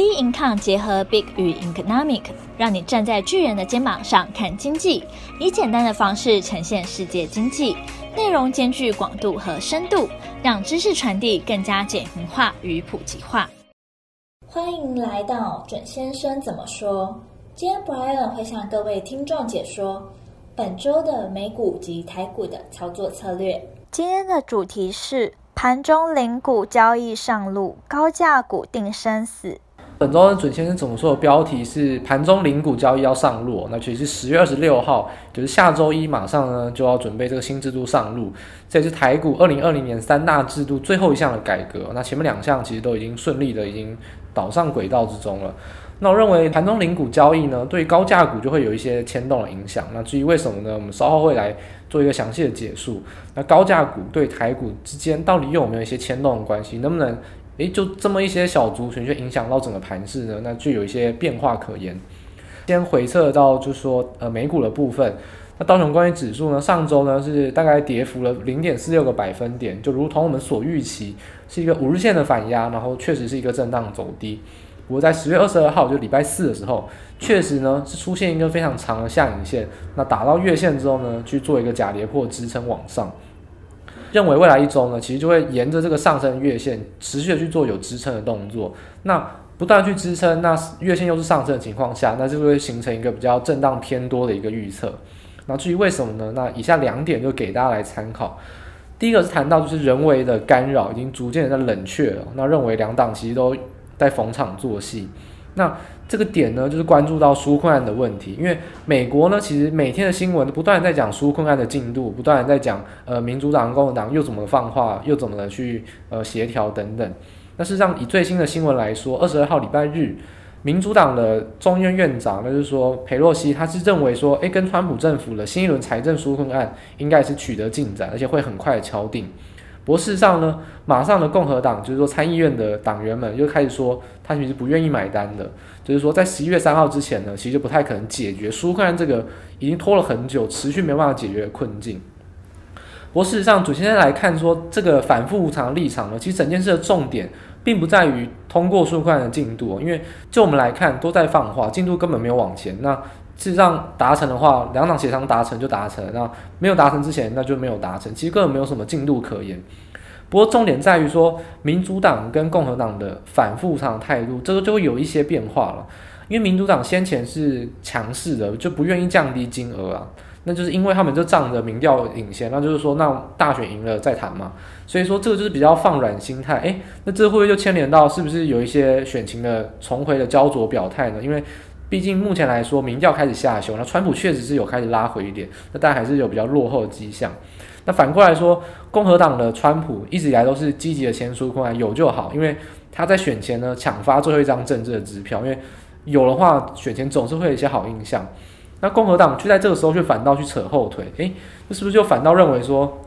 B Income 结合 Big 与 Economic，让你站在巨人的肩膀上看经济，以简单的方式呈现世界经济，内容兼具广度和深度，让知识传递更加简明化与普及化。欢迎来到准先生怎么说？今天 Brian 会向各位听众解说本周的美股及台股的操作策略。今天的主题是盘中零股交易上路，高价股定生死。本周准先生怎么说的标题是盘中零股交易要上路，那其实十月二十六号，就是下周一马上呢就要准备这个新制度上路，这也是台股二零二零年三大制度最后一项的改革。那前面两项其实都已经顺利的已经导上轨道之中了。那我认为盘中零股交易呢，对高价股就会有一些牵动的影响。那至于为什么呢？我们稍后会来做一个详细的解述。那高价股对台股之间到底有没有一些牵动的关系？能不能？诶，就这么一些小族群，却影响到整个盘势呢？那就有一些变化可言。先回测到，就是说，呃，美股的部分，那道琼关于指数呢，上周呢是大概跌幅了零点四六个百分点，就如同我们所预期，是一个五日线的反压，然后确实是一个震荡走低。不过在十月二十二号，就礼拜四的时候，确实呢是出现一个非常长的下影线，那打到月线之后呢，去做一个假跌破支撑往上。认为未来一周呢，其实就会沿着这个上升月线持续的去做有支撑的动作。那不断去支撑，那月线又是上升的情况下，那就会形成一个比较震荡偏多的一个预测。那至于为什么呢？那以下两点就给大家来参考。第一个是谈到就是人为的干扰已经逐渐的在冷却了，那认为两党其实都在逢场作戏。那这个点呢，就是关注到纾困案的问题，因为美国呢，其实每天的新闻不断在讲纾困案的进度，不断在讲呃民主党、共和党又怎么放话，又怎么去呃协调等等。那事实上，以最新的新闻来说，二十二号礼拜日，民主党的众院院长，那就是说佩洛西，他是认为说，诶，跟川普政府的新一轮财政纾困案应该是取得进展，而且会很快敲定。不过事实上呢，马上的共和党就是说参议院的党员们又开始说，他其实不愿意买单的，就是说在十一月三号之前呢，其实就不太可能解决纾困案这个已经拖了很久、持续没办法解决的困境。不过事实上，主先生来看说，这个反复无常的立场呢，其实整件事的重点并不在于通过纾困案的进度，因为就我们来看都在放话，进度根本没有往前。那事实上达成的话，两党协商达成就达成，那没有达成之前，那就没有达成，其实根本没有什么进度可言。不过重点在于说，民主党跟共和党的反复上态度，这个就会有一些变化了。因为民主党先前是强势的，就不愿意降低金额啊，那就是因为他们就仗着民调领先，那就是说，那大选赢了再谈嘛。所以说这个就是比较放软心态。诶，那这会不会就牵连到是不是有一些选情的重回的焦灼表态呢？因为毕竟目前来说，民调开始下修，那川普确实是有开始拉回一点，那但还是有比较落后的迹象。那反过来说，共和党的川普一直以来都是积极的签纾困案，有就好，因为他在选前呢抢发最后一张政治的支票，因为有的话选前总是会有一些好印象。那共和党却在这个时候却反倒去扯后腿，诶，那是不是就反倒认为说？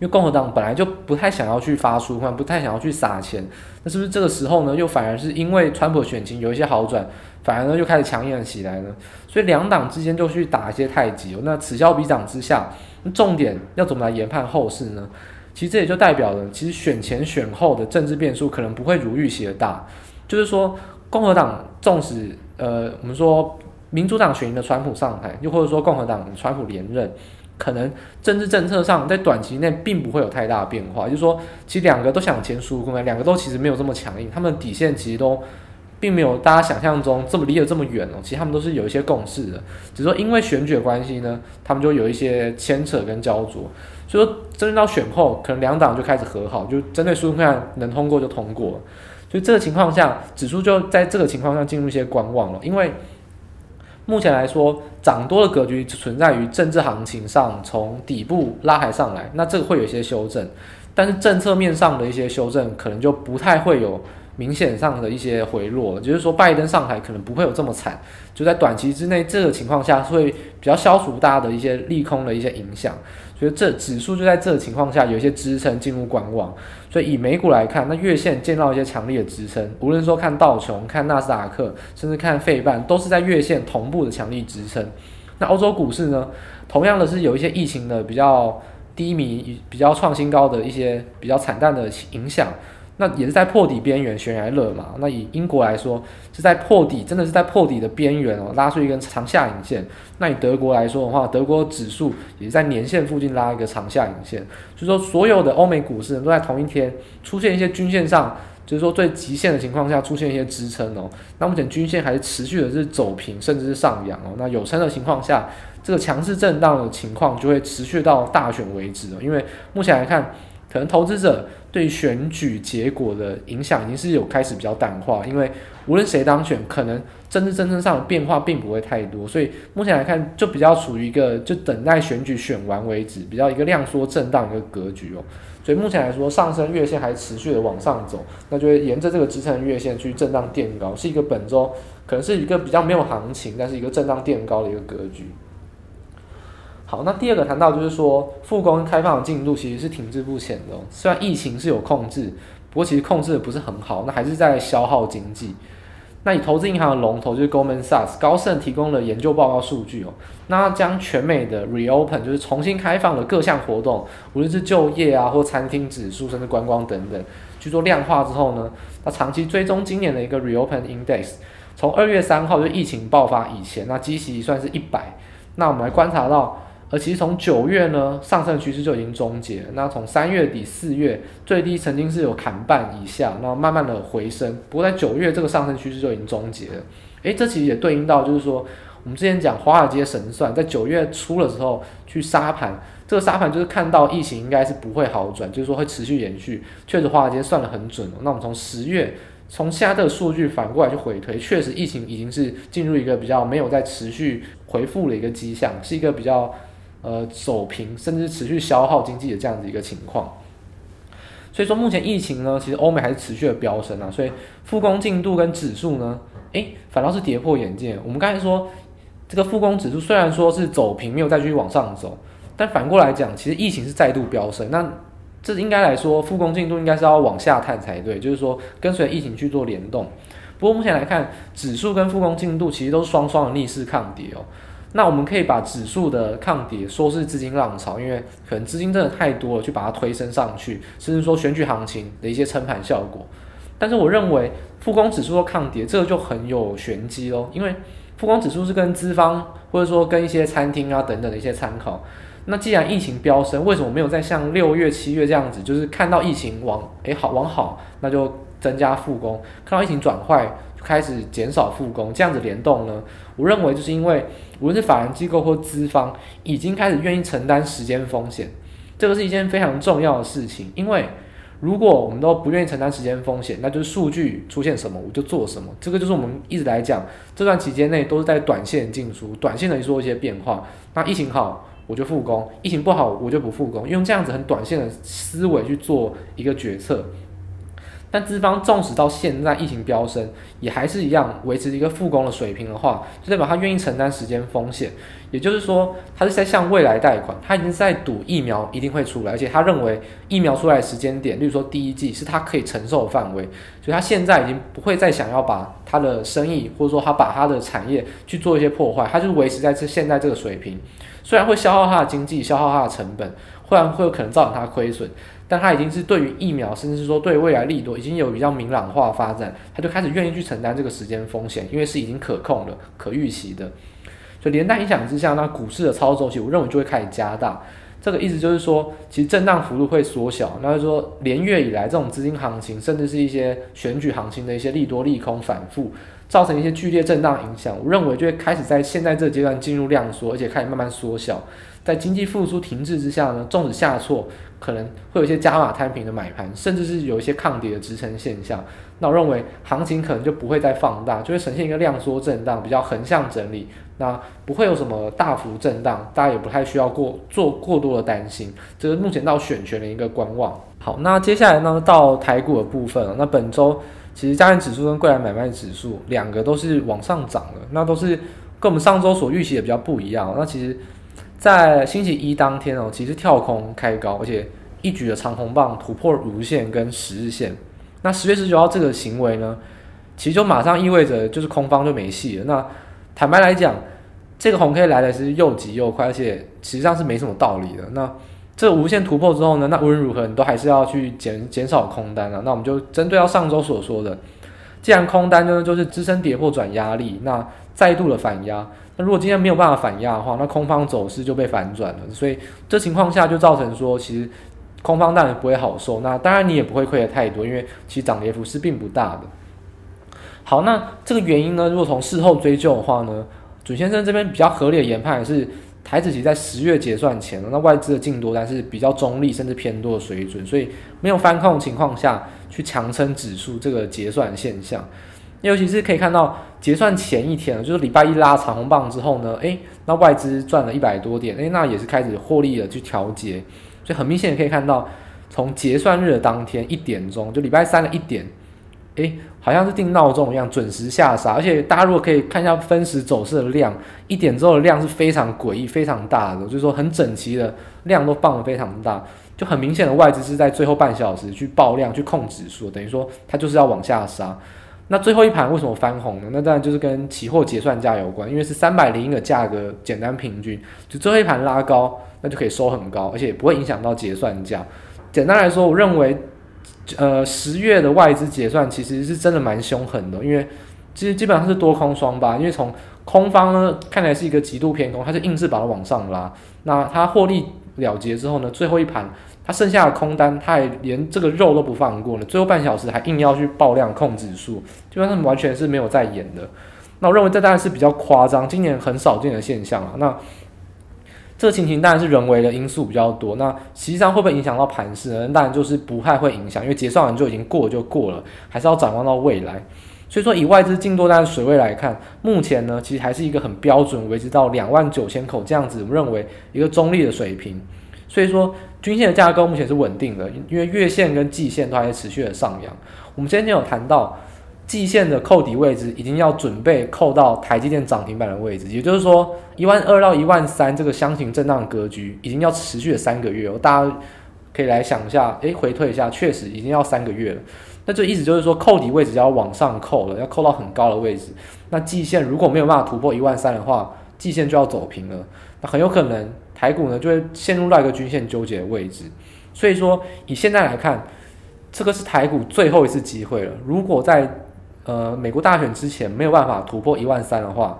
因为共和党本来就不太想要去发纾困，不太想要去撒钱，那是不是这个时候呢，又反而是因为川普选情有一些好转，反而呢又开始强硬起来呢？所以两党之间就去打一些太极。那此消彼长之下，那重点要怎么来研判后市呢？其实这也就代表了，其实选前选后的政治变数可能不会如预期的大。就是说，共和党纵使呃，我们说民主党选赢了川普上台，又或者说共和党川普连任。可能政治政策上在短期内并不会有太大的变化，就是说，其实两个都想签纾困，两个都其实没有这么强硬，他们底线其实都并没有大家想象中这么离得这么远哦。其实他们都是有一些共识的，只是说因为选举的关系呢，他们就有一些牵扯跟焦灼。所以说，真正到选后，可能两党就开始和好，就针对纾困案能通过就通过。所以这个情况下，指数就在这个情况下进入一些观望了，因为。目前来说，涨多的格局存在于政治行情上，从底部拉抬上来，那这个会有一些修正，但是政策面上的一些修正，可能就不太会有明显上的一些回落了。就是说，拜登上台可能不会有这么惨，就在短期之内，这个情况下会比较消除大家的一些利空的一些影响。觉得这指数就在这个情况下有一些支撑进入观望，所以以美股来看，那月线见到一些强烈的支撑，无论说看道琼、看纳斯达克，甚至看费半，都是在月线同步的强力支撑。那欧洲股市呢，同样的是有一些疫情的比较低迷、比较创新高的一些比较惨淡的影响。那也是在破底边缘悬崖勒马。那以英国来说，是在破底，真的是在破底的边缘哦，拉出一根长下影线。那以德国来说的话，德国指数也是在年线附近拉一个长下影线。所以说，所有的欧美股市都在同一天出现一些均线上。就是说，最极限的情况下出现一些支撑哦，那目前均线还是持续的是走平，甚至是上扬哦。那有撑的情况下，这个强势震荡的情况就会持续到大选为止哦。因为目前来看，可能投资者对选举结果的影响已经是有开始比较淡化，因为无论谁当选，可能政治政策上的变化并不会太多，所以目前来看就比较处于一个就等待选举选完为止，比较一个量缩震荡一个格局哦。所以目前来说，上升月线还持续的往上走，那就会沿着这个支撑月线去震荡垫高，是一个本周可能是一个比较没有行情，但是一个震荡垫高的一个格局。好，那第二个谈到就是说，复工开放的进度其实是停滞不前的，虽然疫情是有控制，不过其实控制的不是很好，那还是在消耗经济。那以投资银行的龙头就是 Goldman Sachs 高盛提供了研究报告数据哦，那将全美的 reopen 就是重新开放的各项活动，无论是就业啊或餐厅指数，甚至观光等等，去做量化之后呢，那长期追踪今年的一个 reopen index，从二月三号就疫情爆发以前，那基期算是一百，那我们来观察到。而其实从九月呢，上升趋势就已经终结。那从三月底四月最低曾经是有砍半以下，然后慢慢的回升。不过在九月这个上升趋势就已经终结了。诶，这其实也对应到就是说，我们之前讲华尔街神算，在九月初的时候去杀盘，这个杀盘就是看到疫情应该是不会好转，就是说会持续延续。确实华尔街算得很准。那我们从十月，从现在这个数据反过来去回推，确实疫情已经是进入一个比较没有在持续回复的一个迹象，是一个比较。呃，走平甚至持续消耗经济的这样子一个情况，所以说目前疫情呢，其实欧美还是持续的飙升啊，所以复工进度跟指数呢，诶，反倒是跌破眼镜。我们刚才说这个复工指数虽然说是走平，没有再继续往上走，但反过来讲，其实疫情是再度飙升，那这应该来说复工进度应该是要往下探才对，就是说跟随疫情去做联动。不过目前来看，指数跟复工进度其实都是双双的逆势抗跌哦。那我们可以把指数的抗跌说是资金浪潮，因为可能资金真的太多了，去把它推升上去，甚至说选举行情的一些撑盘效果。但是我认为复工指数的抗跌，这个就很有玄机喽，因为复工指数是跟资方或者说跟一些餐厅啊等等的一些参考。那既然疫情飙升，为什么没有再像六月、七月这样子，就是看到疫情往诶好往好，那就增加复工；看到疫情转坏，就开始减少复工，这样子联动呢？我认为就是因为无论是法人机构或资方，已经开始愿意承担时间风险，这个是一件非常重要的事情。因为如果我们都不愿意承担时间风险，那就是数据出现什么我就做什么。这个就是我们一直来讲，这段期间内都是在短线进出，短线的做一些变化。那疫情好我就复工，疫情不好我就不复工，用这样子很短线的思维去做一个决策。但资方纵使到现在疫情飙升，也还是一样维持一个复工的水平的话，就代表他愿意承担时间风险。也就是说，他是在向未来贷款，他已经在赌疫苗一定会出来，而且他认为疫苗出来的时间点，例如说第一季是他可以承受的范围，所以他现在已经不会再想要把他的生意或者说他把他的产业去做一些破坏，他就维持在这现在这个水平，虽然会消耗他的经济，消耗他的成本，忽然会有可能造成他亏损。但他已经是对于疫苗，甚至是说对未来利多，已经有比较明朗化发展，他就开始愿意去承担这个时间风险，因为是已经可控的、可预期的。所以连带影响之下，那股市的操作周期，我认为就会开始加大。这个意思就是说，其实震荡幅度会缩小。那就是说，连月以来这种资金行情，甚至是一些选举行情的一些利多利空反复，造成一些剧烈震荡影响，我认为就会开始在现在这个阶段进入量缩，而且开始慢慢缩小。在经济复苏停滞之下呢，纵使下挫，可能会有一些加码摊平的买盘，甚至是有一些抗跌的支撑现象。那我认为行情可能就不会再放大，就会呈现一个量缩震荡，比较横向整理。那不会有什么大幅震荡，大家也不太需要过做过多的担心。这是目前到选权的一个观望。好，那接下来呢，到台股的部分，那本周其实加权指数跟柜台买卖指数两个都是往上涨的，那都是跟我们上周所预期的比较不一样。那其实。在星期一当天哦，其实跳空开高，而且一举的长红棒突破五日线跟十日线。那十月十九号这个行为呢，其实就马上意味着就是空方就没戏了。那坦白来讲，这个红 K 来的是又急又快，而且实际上是没什么道理的。那这无限突破之后呢，那无论如何你都还是要去减减少空单啊。那我们就针对到上周所说的，既然空单呢就是支撑跌破转压力，那再度的反压。那如果今天没有办法反压的话，那空方走势就被反转了。所以这情况下就造成说，其实空方当然不会好受。那当然你也不会亏得太多，因为其实涨跌幅是并不大的。好，那这个原因呢，如果从事后追究的话呢，准先生这边比较合理的研判是，台指期在十月结算前，那外资的净多单是比较中立甚至偏多的水准，所以没有翻空的情况下去强撑指数这个结算现象。尤其是可以看到结算前一天，就是礼拜一拉长红棒之后呢，诶，那外资赚了一百多点，诶，那也是开始获利了去调节，所以很明显可以看到，从结算日的当天一点钟，就礼拜三的一点，诶，好像是定闹钟一样准时下杀，而且大家如果可以看一下分时走势的量，一点之后的量是非常诡异、非常大的，就是说很整齐的量都放得非常大，就很明显的外资是在最后半小时去爆量去控指数，等于说它就是要往下杀。那最后一盘为什么翻红呢？那当然就是跟期货结算价有关，因为是三百零一个价格简单平均，就最后一盘拉高，那就可以收很高，而且不会影响到结算价。简单来说，我认为，呃，十月的外资结算其实是真的蛮凶狠的，因为其实基本上是多空双吧，因为从空方呢看来是一个极度偏空，它是硬是把它往上拉，那它获利了结之后呢，最后一盘。它剩下的空单，它还连这个肉都不放过呢，最后半小时还硬要去爆量控指数，基本上完全是没有在演的。那我认为这当然是比较夸张，今年很少见的现象啊。那这个情形当然是人为的因素比较多。那实际上会不会影响到盘势呢？当然就是不太会影响，因为结算完就已经过就过了，还是要展望到未来。所以说以外资净多单水位来看，目前呢其实还是一个很标准，维持到两万九千口这样子，我们认为一个中立的水平。所以说，均线的价格目前是稳定的，因为月线跟季线都还在持续的上扬。我们今天有谈到，季线的扣底位置已经要准备扣到台积电涨停板的位置，也就是说，一万二到一万三这个箱型震荡格局已经要持续了三个月哦。大家可以来想一下，诶，回退一下，确实已经要三个月了。那这意思就是说，扣底位置要往上扣了，要扣到很高的位置。那季线如果没有办法突破一万三的话，季线就要走平了，那很有可能。台股呢就会陷入到一个均线纠结的位置，所以说以现在来看，这个是台股最后一次机会了。如果在呃美国大选之前没有办法突破一万三的话，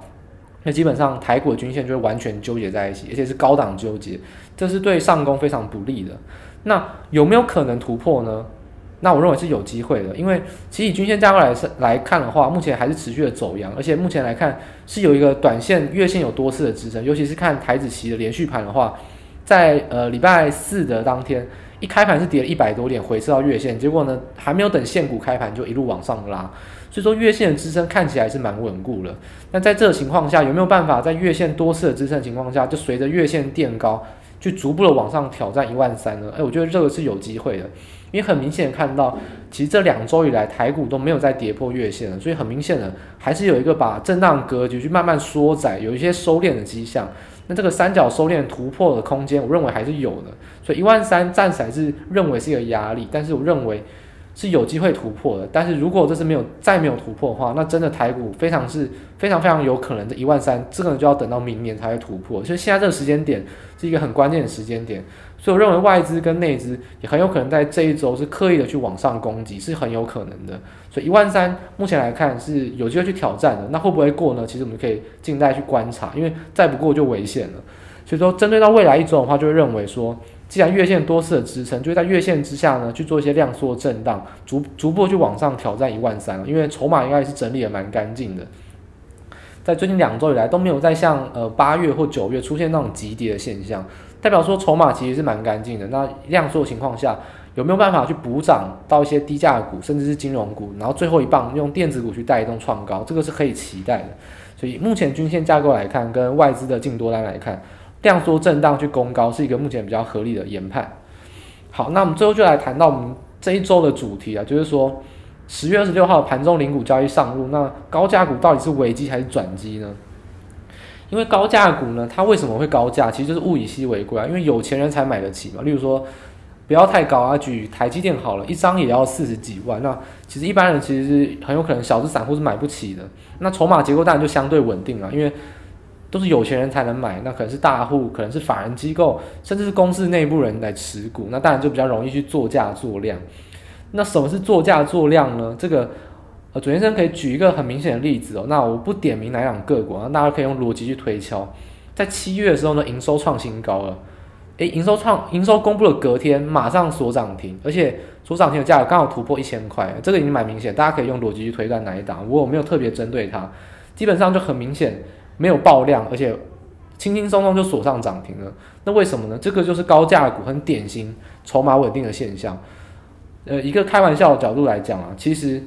那基本上台股的均线就会完全纠结在一起，而且是高档纠结，这是对上攻非常不利的。那有没有可能突破呢？那我认为是有机会的，因为其实以均线架构来来看的话，目前还是持续的走阳，而且目前来看是有一个短线、月线有多次的支撑，尤其是看台子期的连续盘的话，在呃礼拜四的当天一开盘是跌了一百多点，回撤到月线，结果呢还没有等现股开盘就一路往上拉，所以说月线的支撑看起来是蛮稳固的。那在这个情况下，有没有办法在月线多次的支撑情况下，就随着月线垫高，去逐步的往上挑战一万三呢？诶，我觉得这个是有机会的。因为很明显看到，其实这两周以来台股都没有再跌破月线了，所以很明显的还是有一个把震荡格局去慢慢缩窄，有一些收敛的迹象。那这个三角收敛突破的空间，我认为还是有的。所以一万三暂时还是认为是一个压力，但是我认为是有机会突破的。但是如果这次没有再没有突破的话，那真的台股非常是非常非常有可能的一万三，这个就要等到明年才会突破。所以现在这个时间点是一个很关键的时间点。所以我认为外资跟内资也很有可能在这一周是刻意的去往上攻击，是很有可能的。所以一万三目前来看是有机会去挑战的，那会不会过呢？其实我们可以静待去观察，因为再不过就危险了。所以说，针对到未来一周的话，就会认为说，既然月线多次的支撑，就在月线之下呢去做一些量缩震荡，逐逐步去往上挑战一万三了。因为筹码应该是整理的蛮干净的，在最近两周以来都没有再像呃八月或九月出现那种急跌的现象。代表说筹码其实是蛮干净的，那量缩的情况下，有没有办法去补涨到一些低价股，甚至是金融股，然后最后一棒用电子股去带动创高，这个是可以期待的。所以目前均线架构来看，跟外资的净多单来看，量缩震荡去攻高是一个目前比较合理的研判。好，那我们最后就来谈到我们这一周的主题啊，就是说十月二十六号盘中零股交易上路，那高价股到底是危机还是转机呢？因为高价股呢，它为什么会高价？其实就是物以稀为贵啊，因为有钱人才买得起嘛。例如说，不要太高啊，举台积电好了，一张也要四十几万。那其实一般人其实是很有可能小资散户是买不起的。那筹码结构当然就相对稳定了，因为都是有钱人才能买，那可能是大户，可能是法人机构，甚至是公司内部人来持股，那当然就比较容易去做价做量。那什么是做价做量呢？这个呃，左先生可以举一个很明显的例子哦。那我不点名哪两个股，那大家可以用逻辑去推敲。在七月的时候呢，营收创新高了，诶，营收创营收公布的隔天马上锁涨停，而且锁涨停的价格刚好突破一千块，这个已经蛮明显，大家可以用逻辑去推断哪一档。我没有特别针对它，基本上就很明显。没有爆量，而且轻轻松松就锁上涨停了。那为什么呢？这个就是高价股很典型筹码稳定的现象。呃，一个开玩笑的角度来讲啊，其实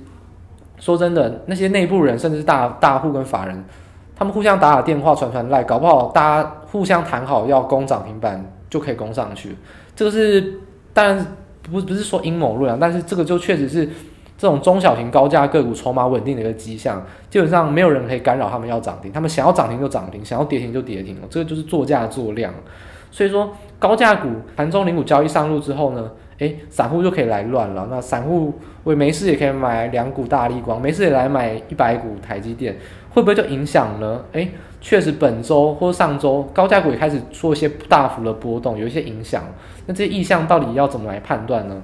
说真的，那些内部人甚至大大户跟法人，他们互相打打电话、传传赖，搞不好大家互相谈好要攻涨停板就可以攻上去。这个是当然不不是说阴谋论啊，但是这个就确实是。这种中小型高价个股筹码稳定的一个迹象，基本上没有人可以干扰他们要涨停，他们想要涨停就涨停，想要跌停就跌停了，这个就是做价做量。所以说高价股盘中零股交易上路之后呢，诶，散户就可以来乱了。那散户我没事也可以买两股大立光，没事也来买一百股台积电，会不会就影响呢？诶，确实本周或上周高价股也开始做一些大幅的波动，有一些影响。那这些意向到底要怎么来判断呢？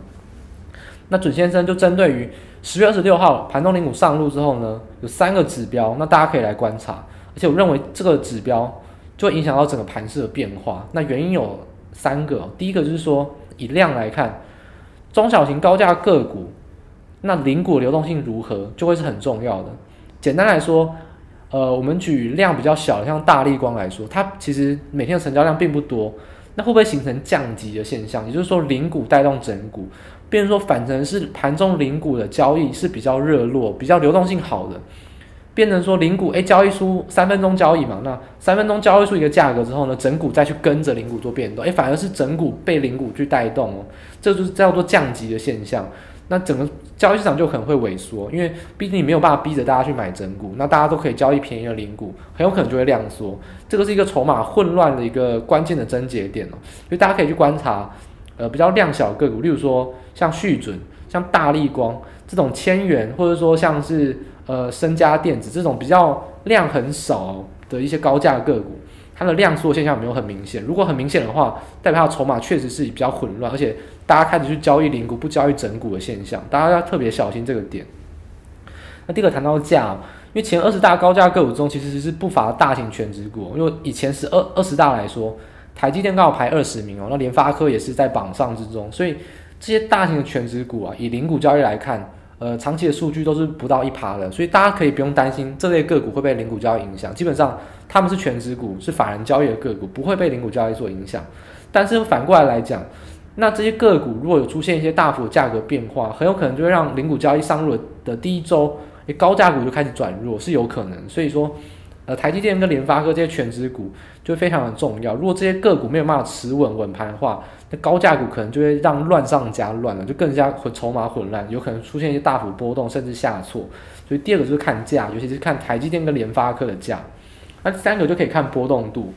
那准先生就针对于十月二十六号盘中零股上路之后呢，有三个指标，那大家可以来观察。而且我认为这个指标就会影响到整个盘势的变化。那原因有三个，第一个就是说以量来看，中小型高价个股，那零股流动性如何就会是很重要的。简单来说，呃，我们举量比较小，像大立光来说，它其实每天的成交量并不多，那会不会形成降级的现象？也就是说，零股带动整股。变成说，反正是盘中零股的交易是比较热络、比较流动性好的。变成说零股，哎，交易出三分钟交易嘛，那三分钟交易出一个价格之后呢，整股再去跟着零股做变动，哎，反而是整股被零股去带动哦，这就是叫做降级的现象。那整个交易市场就可能会萎缩，因为毕竟你没有办法逼着大家去买整股，那大家都可以交易便宜的零股，很有可能就会量缩。这个是一个筹码混乱的一个关键的症结点哦，所以大家可以去观察。呃，比较量小个股，例如说像旭准、像大立光这种千元，或者说像是呃升佳电子这种比较量很少的一些高价个股，它的量缩现象有没有很明显？如果很明显的话，代表它的筹码确实是比较混乱，而且大家开始去交易零股，不交易整股的现象，大家要特别小心这个点。那第二个谈到价，因为前二十大高价个股中其实是不乏大型全值股，因为以前是二二十大来说。台积电刚好排二十名哦，那联发科也是在榜上之中，所以这些大型的权值股啊，以零股交易来看，呃，长期的数据都是不到一趴的，所以大家可以不用担心这类个股会被零股交易影响。基本上他们是权值股，是法人交易的个股，不会被零股交易所影响。但是反过来来讲，那这些个股如果有出现一些大幅的价格变化，很有可能就会让零股交易上路的第一周，诶，高价股就开始转弱，是有可能。所以说。呃，台积电跟联发科这些全值股就非常的重要。如果这些个股没有办法持稳稳盘的话，那高价股可能就会让乱上加乱了，就更加混筹码混乱，有可能出现一些大幅波动，甚至下挫。所以第二个就是看价，尤其是看台积电跟联发科的价。那第三个就可以看波动度，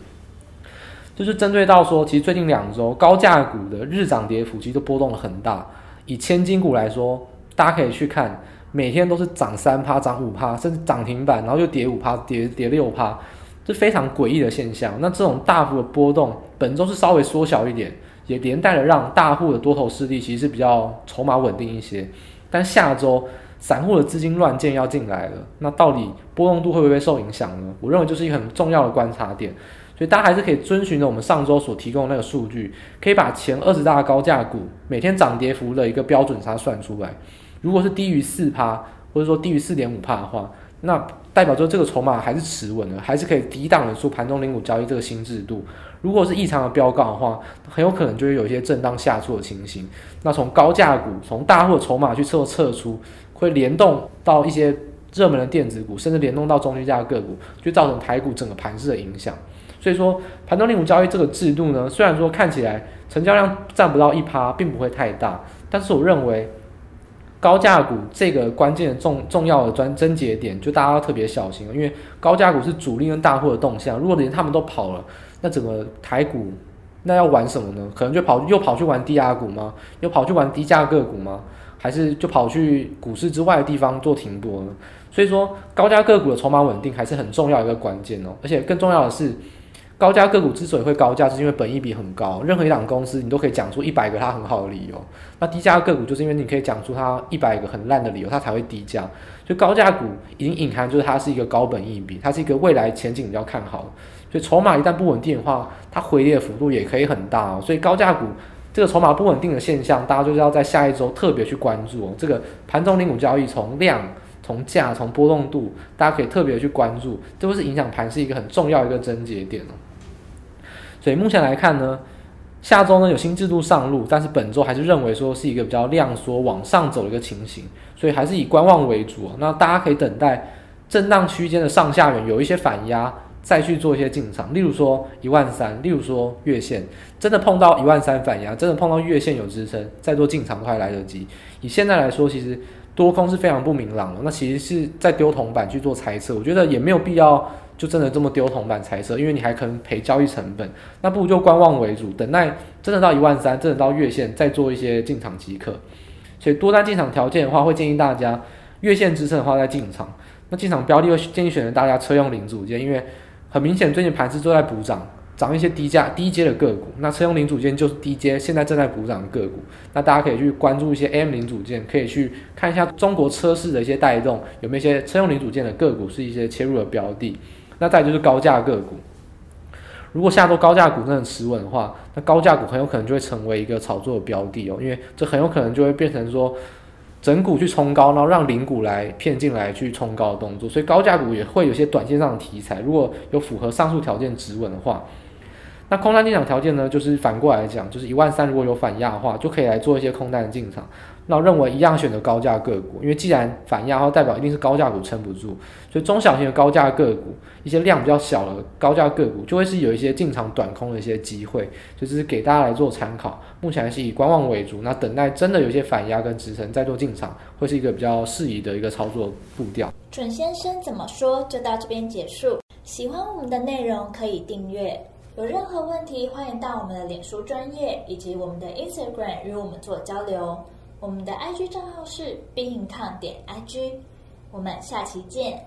就是针对到说，其实最近两周高价股的日涨跌幅其实都波动了很大。以千金股来说，大家可以去看。每天都是涨三趴、涨五趴，甚至涨停板，然后又跌五趴、跌跌六趴，这非常诡异的现象。那这种大幅的波动，本周是稍微缩小一点，也连带的让大户的多头势力其实是比较筹码稳定一些。但下周散户的资金乱箭要进来了，那到底波动度会不会受影响呢？我认为就是一个很重要的观察点。所以大家还是可以遵循着我们上周所提供的那个数据，可以把前二十大高价股每天涨跌幅的一个标准差算出来。如果是低于四趴，或者说低于四点五趴的话，那代表说这个筹码还是持稳的，还是可以抵挡得住盘中零股交易这个新制度。如果是异常的飙高的话，很有可能就会有一些震荡下挫的情形。那从高价股，从大户的筹码去测测出，会联动到一些热门的电子股，甚至联动到中低价个股，就造成台股整个盘势的影响。所以说，盘中零股交易这个制度呢，虽然说看起来成交量占不到一趴，并不会太大，但是我认为。高价股这个关键的重重要的专症结点，就大家要特别小心，因为高价股是主力跟大户的动向。如果连他们都跑了，那整个台股那要玩什么呢？可能就跑又跑去玩低价股吗？又跑去玩低价个股吗？还是就跑去股市之外的地方做停泊呢？所以说，高价个股的筹码稳定还是很重要一个关键哦。而且更重要的是，高价个股之所以会高价，是因为本益比很高。任何一档公司，你都可以讲出一百个它很好的理由。那低价个股，就是因为你可以讲出它一百个很烂的理由，它才会低价。就高价股已经隐含就是它是一个高本益比，它是一个未来前景比较看好。所以筹码一旦不稳定的话，它回跌幅度也可以很大哦。所以高价股这个筹码不稳定的现象，大家就是要在下一周特别去关注哦。这个盘中零股交易从量。从价从波动度，大家可以特别去关注，这都是影响盘是一个很重要一个症结点哦。所以目前来看呢，下周呢有新制度上路，但是本周还是认为说是一个比较量缩往上走的一个情形，所以还是以观望为主。那大家可以等待震荡区间的上下缘有一些反压，再去做一些进场。例如说一万三，例如说月线真的碰到一万三反压，真的碰到月线有支撑，再做进场都还来得及。以现在来说，其实。多空是非常不明朗的，那其实是在丢铜板去做猜测，我觉得也没有必要就真的这么丢铜板猜测，因为你还可能赔交易成本，那不如就观望为主，等待真的到一万三，真的到月线再做一些进场即可。所以多单进场条件的话，会建议大家月线支撑的话再进场。那进场标的会建议选择大家车用零组件，因为很明显最近盘势都在补涨。涨一些低价低阶的个股，那车用零组件就是低阶，现在正在补涨的个股。那大家可以去关注一些 M 零组件，可以去看一下中国车市的一些带动，有没有一些车用零组件的个股是一些切入的标的。那再就是高价个股，如果下周高价股真的持稳的话，那高价股很有可能就会成为一个炒作的标的哦，因为这很有可能就会变成说整股去冲高，然后让零股来骗进来去冲高的动作。所以高价股也会有些短线上的题材，如果有符合上述条件持稳的话。那空单进场条件呢，就是反过来讲，就是一万三如果有反压的话，就可以来做一些空单的进场。那我认为一样选择高价个股，因为既然反压的话，代表一定是高价股撑不住，所以中小型的高价个股，一些量比较小的高价个股，就会是有一些进场短空的一些机会，就是给大家来做参考。目前还是以观望为主，那等待真的有一些反压跟支撑再做进场，会是一个比较适宜的一个操作步调。准先生怎么说？就到这边结束。喜欢我们的内容，可以订阅。有任何问题，欢迎到我们的脸书专业以及我们的 Instagram 与我们做交流。我们的 IG 账号是 bincon 点 IG。我们下期见。